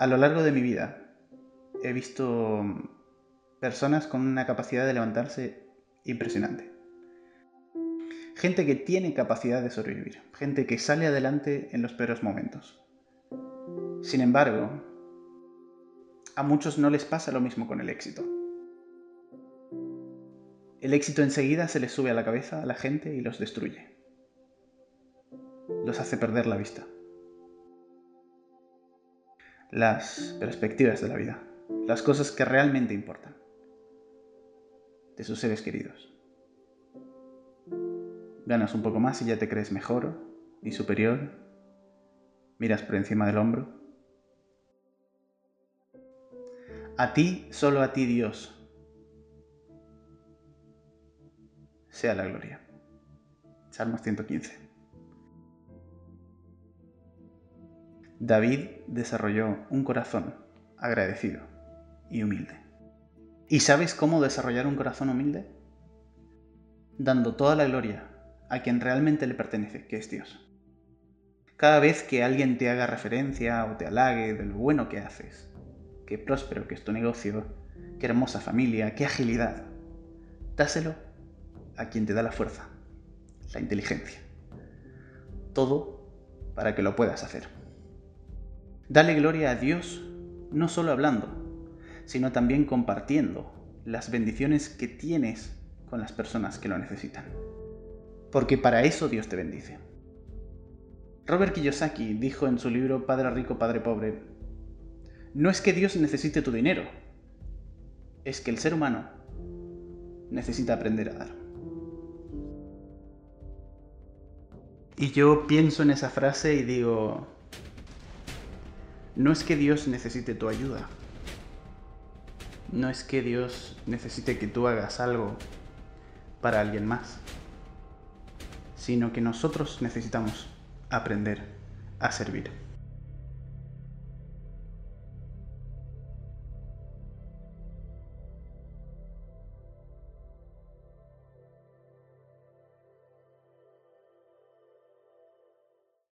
A lo largo de mi vida he visto personas con una capacidad de levantarse impresionante. Gente que tiene capacidad de sobrevivir, gente que sale adelante en los peores momentos. Sin embargo, a muchos no les pasa lo mismo con el éxito. El éxito enseguida se les sube a la cabeza a la gente y los destruye. Los hace perder la vista. Las perspectivas de la vida, las cosas que realmente importan, de sus seres queridos. Ganas un poco más y ya te crees mejor y superior, miras por encima del hombro. A ti, solo a ti Dios, sea la gloria. Salmos 115. David desarrolló un corazón agradecido y humilde. ¿Y sabes cómo desarrollar un corazón humilde? Dando toda la gloria a quien realmente le pertenece, que es Dios. Cada vez que alguien te haga referencia o te halague de lo bueno que haces, qué próspero que es tu negocio, qué hermosa familia, qué agilidad, dáselo a quien te da la fuerza, la inteligencia. Todo para que lo puedas hacer. Dale gloria a Dios no solo hablando, sino también compartiendo las bendiciones que tienes con las personas que lo necesitan. Porque para eso Dios te bendice. Robert Kiyosaki dijo en su libro Padre Rico, Padre Pobre, no es que Dios necesite tu dinero, es que el ser humano necesita aprender a dar. Y yo pienso en esa frase y digo, no es que Dios necesite tu ayuda. No es que Dios necesite que tú hagas algo para alguien más. Sino que nosotros necesitamos aprender a servir.